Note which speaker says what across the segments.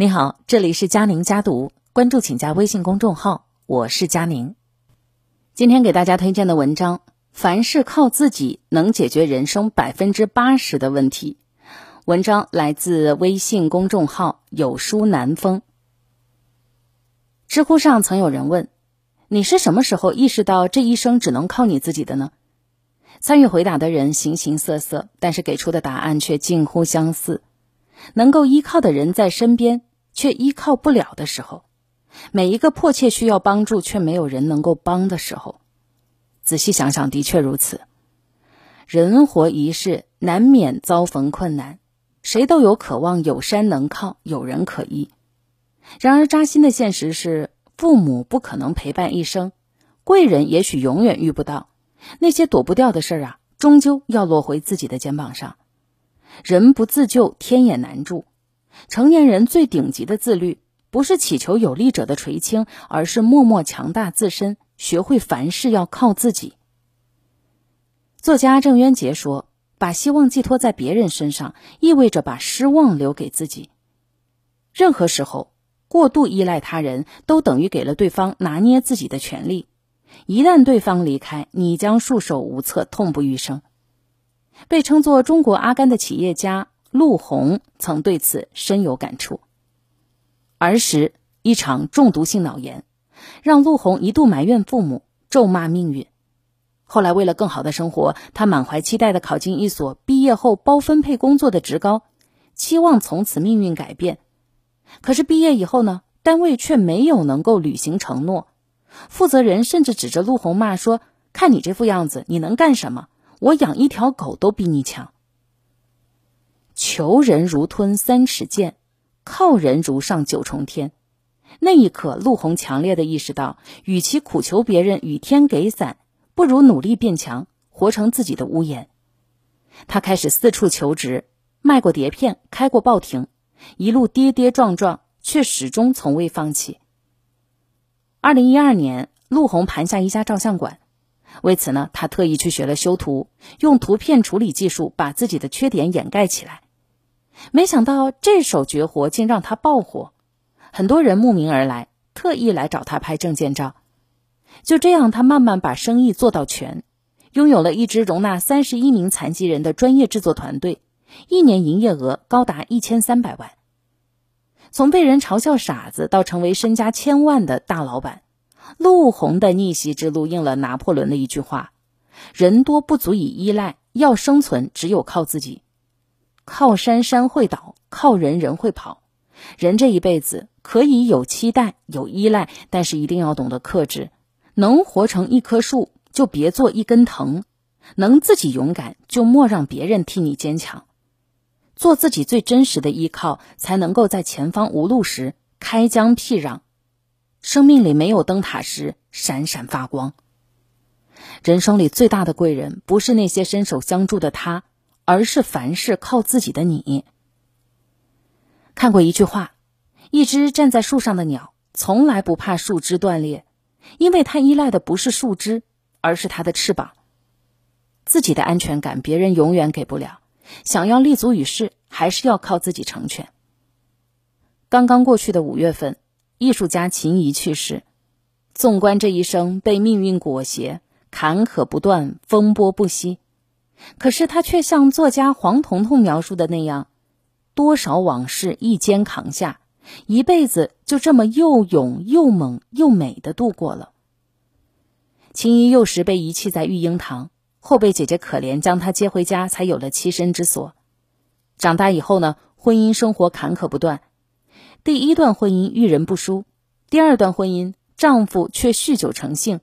Speaker 1: 你好，这里是佳宁家读，关注请加微信公众号，我是佳宁。今天给大家推荐的文章：凡事靠自己能解决人生百分之八十的问题。文章来自微信公众号有书南风。知乎上曾有人问：“你是什么时候意识到这一生只能靠你自己的呢？”参与回答的人形形色色，但是给出的答案却近乎相似。能够依靠的人在身边。却依靠不了的时候，每一个迫切需要帮助却没有人能够帮的时候，仔细想想，的确如此。人活一世，难免遭逢困难，谁都有渴望有山能靠，有人可依。然而扎心的现实是，父母不可能陪伴一生，贵人也许永远遇不到，那些躲不掉的事儿啊，终究要落回自己的肩膀上。人不自救，天也难助。成年人最顶级的自律，不是祈求有力者的垂青，而是默默强大自身，学会凡事要靠自己。作家郑渊洁说：“把希望寄托在别人身上，意味着把失望留给自己。任何时候，过度依赖他人，都等于给了对方拿捏自己的权利。一旦对方离开，你将束手无策，痛不欲生。”被称作“中国阿甘”的企业家。陆红曾对此深有感触。儿时一场中毒性脑炎，让陆红一度埋怨父母，咒骂命运。后来为了更好的生活，他满怀期待的考进一所毕业后包分配工作的职高，期望从此命运改变。可是毕业以后呢，单位却没有能够履行承诺，负责人甚至指着陆红骂说：“看你这副样子，你能干什么？我养一条狗都比你强。”求人如吞三尺剑，靠人如上九重天。那一刻，陆红强烈的意识到，与其苦求别人雨天给伞，不如努力变强，活成自己的屋檐。他开始四处求职，卖过碟片，开过报亭，一路跌跌撞撞，却始终从未放弃。二零一二年，陆红盘下一家照相馆，为此呢，他特意去学了修图，用图片处理技术把自己的缺点掩盖起来。没想到这手绝活竟让他爆火，很多人慕名而来，特意来找他拍证件照。就这样，他慢慢把生意做到全，拥有了一支容纳三十一名残疾人的专业制作团队，一年营业额高达一千三百万。从被人嘲笑傻子到成为身家千万的大老板，陆红的逆袭之路应了拿破仑的一句话：“人多不足以依赖，要生存只有靠自己。”靠山山会倒，靠人人会跑。人这一辈子可以有期待，有依赖，但是一定要懂得克制。能活成一棵树，就别做一根藤；能自己勇敢，就莫让别人替你坚强。做自己最真实的依靠，才能够在前方无路时开疆辟壤。生命里没有灯塔时，闪闪发光。人生里最大的贵人，不是那些伸手相助的他。而是凡事靠自己的你。看过一句话：一只站在树上的鸟，从来不怕树枝断裂，因为它依赖的不是树枝，而是它的翅膀。自己的安全感，别人永远给不了。想要立足于世，还是要靠自己成全。刚刚过去的五月份，艺术家秦怡去世。纵观这一生，被命运裹挟，坎坷不断，风波不息。可是他却像作家黄彤彤描述的那样，多少往事一肩扛下，一辈子就这么又勇又猛又美的度过了。青衣幼时被遗弃在育婴堂，后被姐姐可怜将她接回家，才有了栖身之所。长大以后呢，婚姻生活坎坷不断，第一段婚姻遇人不淑，第二段婚姻丈夫却酗酒成性，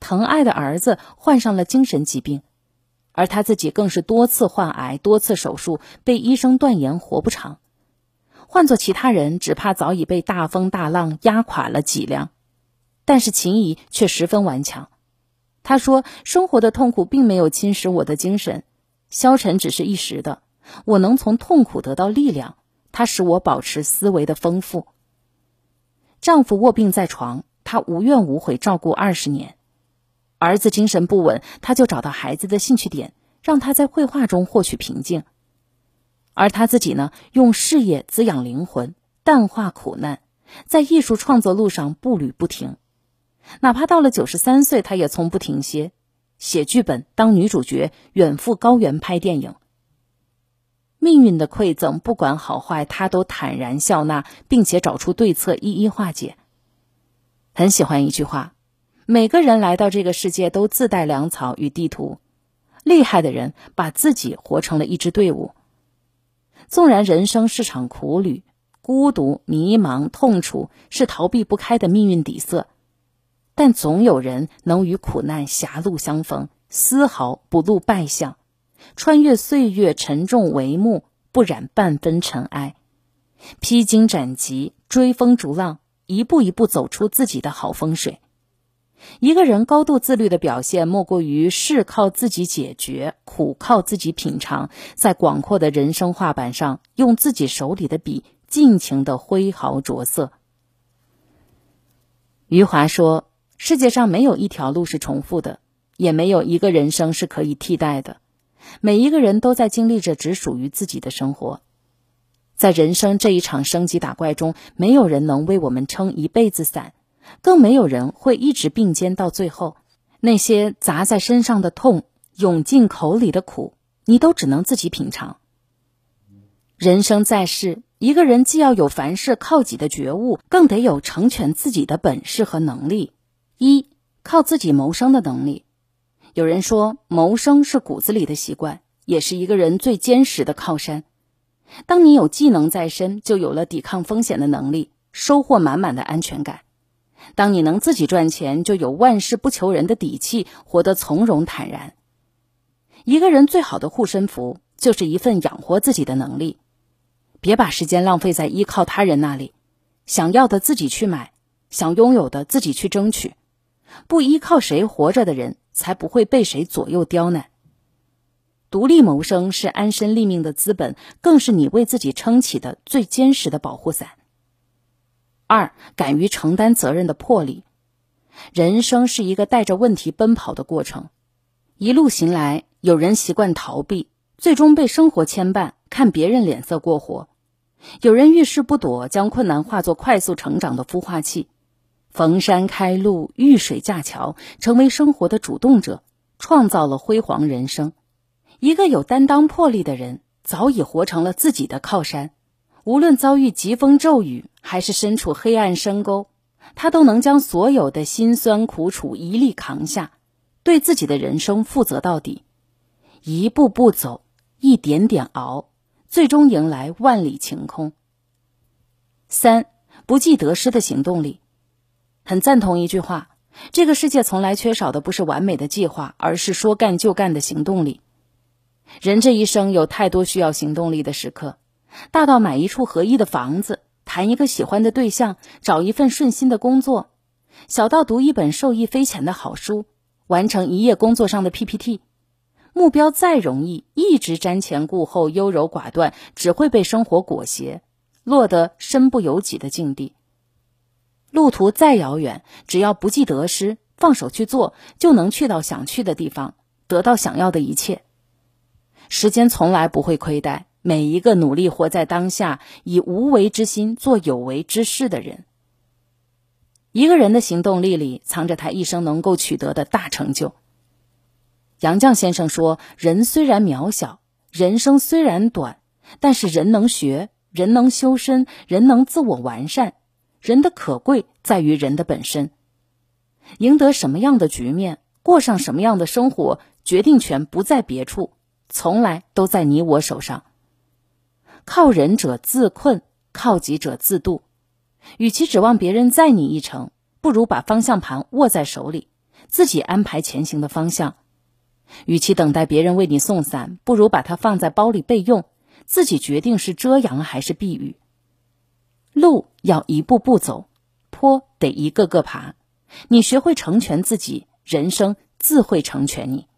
Speaker 1: 疼爱的儿子患上了精神疾病。而他自己更是多次患癌，多次手术，被医生断言活不长。换做其他人，只怕早已被大风大浪压垮了脊梁。但是秦怡却十分顽强。他说：“生活的痛苦并没有侵蚀我的精神，消沉只是一时的。我能从痛苦得到力量，它使我保持思维的丰富。”丈夫卧病在床，她无怨无悔照顾二十年。儿子精神不稳，他就找到孩子的兴趣点，让他在绘画中获取平静。而他自己呢，用事业滋养灵魂，淡化苦难，在艺术创作路上步履不停。哪怕到了九十三岁，他也从不停歇，写剧本、当女主角、远赴高原拍电影。命运的馈赠，不管好坏，他都坦然笑纳，并且找出对策，一一化解。很喜欢一句话：每个人来到这个世界都自带粮草与地图，厉害的人把自己活成了一支队伍。纵然人生是场苦旅，孤独、迷茫、痛楚是逃避不开的命运底色，但总有人能与苦难狭路相逢，丝毫不露败相。穿越岁月沉重帷幕，不染半分尘埃；披荆斩棘，追风逐浪，一步一步走出自己的好风水。一个人高度自律的表现，莫过于事靠自己解决，苦靠自己品尝，在广阔的人生画板上，用自己手里的笔尽情的挥毫着色。余华说：“世界上没有一条路是重复的，也没有一个人生是可以替代的。”每一个人都在经历着只属于自己的生活，在人生这一场升级打怪中，没有人能为我们撑一辈子伞，更没有人会一直并肩到最后。那些砸在身上的痛，涌进口里的苦，你都只能自己品尝。人生在世，一个人既要有凡事靠己的觉悟，更得有成全自己的本事和能力。一靠自己谋生的能力。有人说，谋生是骨子里的习惯，也是一个人最坚实的靠山。当你有技能在身，就有了抵抗风险的能力，收获满满的安全感。当你能自己赚钱，就有万事不求人的底气，活得从容坦然。一个人最好的护身符，就是一份养活自己的能力。别把时间浪费在依靠他人那里，想要的自己去买，想拥有的自己去争取。不依靠谁活着的人。才不会被谁左右刁难。独立谋生是安身立命的资本，更是你为自己撑起的最坚实的保护伞。二，敢于承担责任的魄力。人生是一个带着问题奔跑的过程，一路行来，有人习惯逃避，最终被生活牵绊，看别人脸色过活；有人遇事不躲，将困难化作快速成长的孵化器。逢山开路，遇水架桥，成为生活的主动者，创造了辉煌人生。一个有担当、魄力的人，早已活成了自己的靠山。无论遭遇疾风骤雨，还是身处黑暗深沟，他都能将所有的辛酸苦楚一力扛下，对自己的人生负责到底，一步步走，一点点熬，最终迎来万里晴空。三，不计得失的行动力。很赞同一句话：这个世界从来缺少的不是完美的计划，而是说干就干的行动力。人这一生有太多需要行动力的时刻，大到买一处合意的房子，谈一个喜欢的对象，找一份顺心的工作；小到读一本受益匪浅的好书，完成一页工作上的 PPT。目标再容易，一直瞻前顾后、优柔寡断，只会被生活裹挟，落得身不由己的境地。路途再遥远，只要不计得失，放手去做，就能去到想去的地方，得到想要的一切。时间从来不会亏待每一个努力活在当下、以无为之心做有为之事的人。一个人的行动力里，藏着他一生能够取得的大成就。杨绛先生说：“人虽然渺小，人生虽然短，但是人能学，人能修身，人能自我完善。”人的可贵在于人的本身，赢得什么样的局面，过上什么样的生活，决定权不在别处，从来都在你我手上。靠人者自困，靠己者自渡。与其指望别人载你一程，不如把方向盘握在手里，自己安排前行的方向。与其等待别人为你送伞，不如把它放在包里备用，自己决定是遮阳还是避雨。路要一步步走，坡得一个个爬。你学会成全自己，人生自会成全你。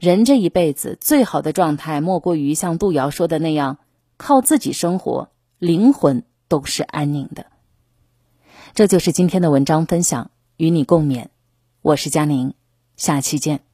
Speaker 1: 人这一辈子最好的状态，莫过于像杜瑶说的那样，靠自己生活，灵魂都是安宁的。这就是今天的文章分享，与你共勉。我是佳宁，下期见。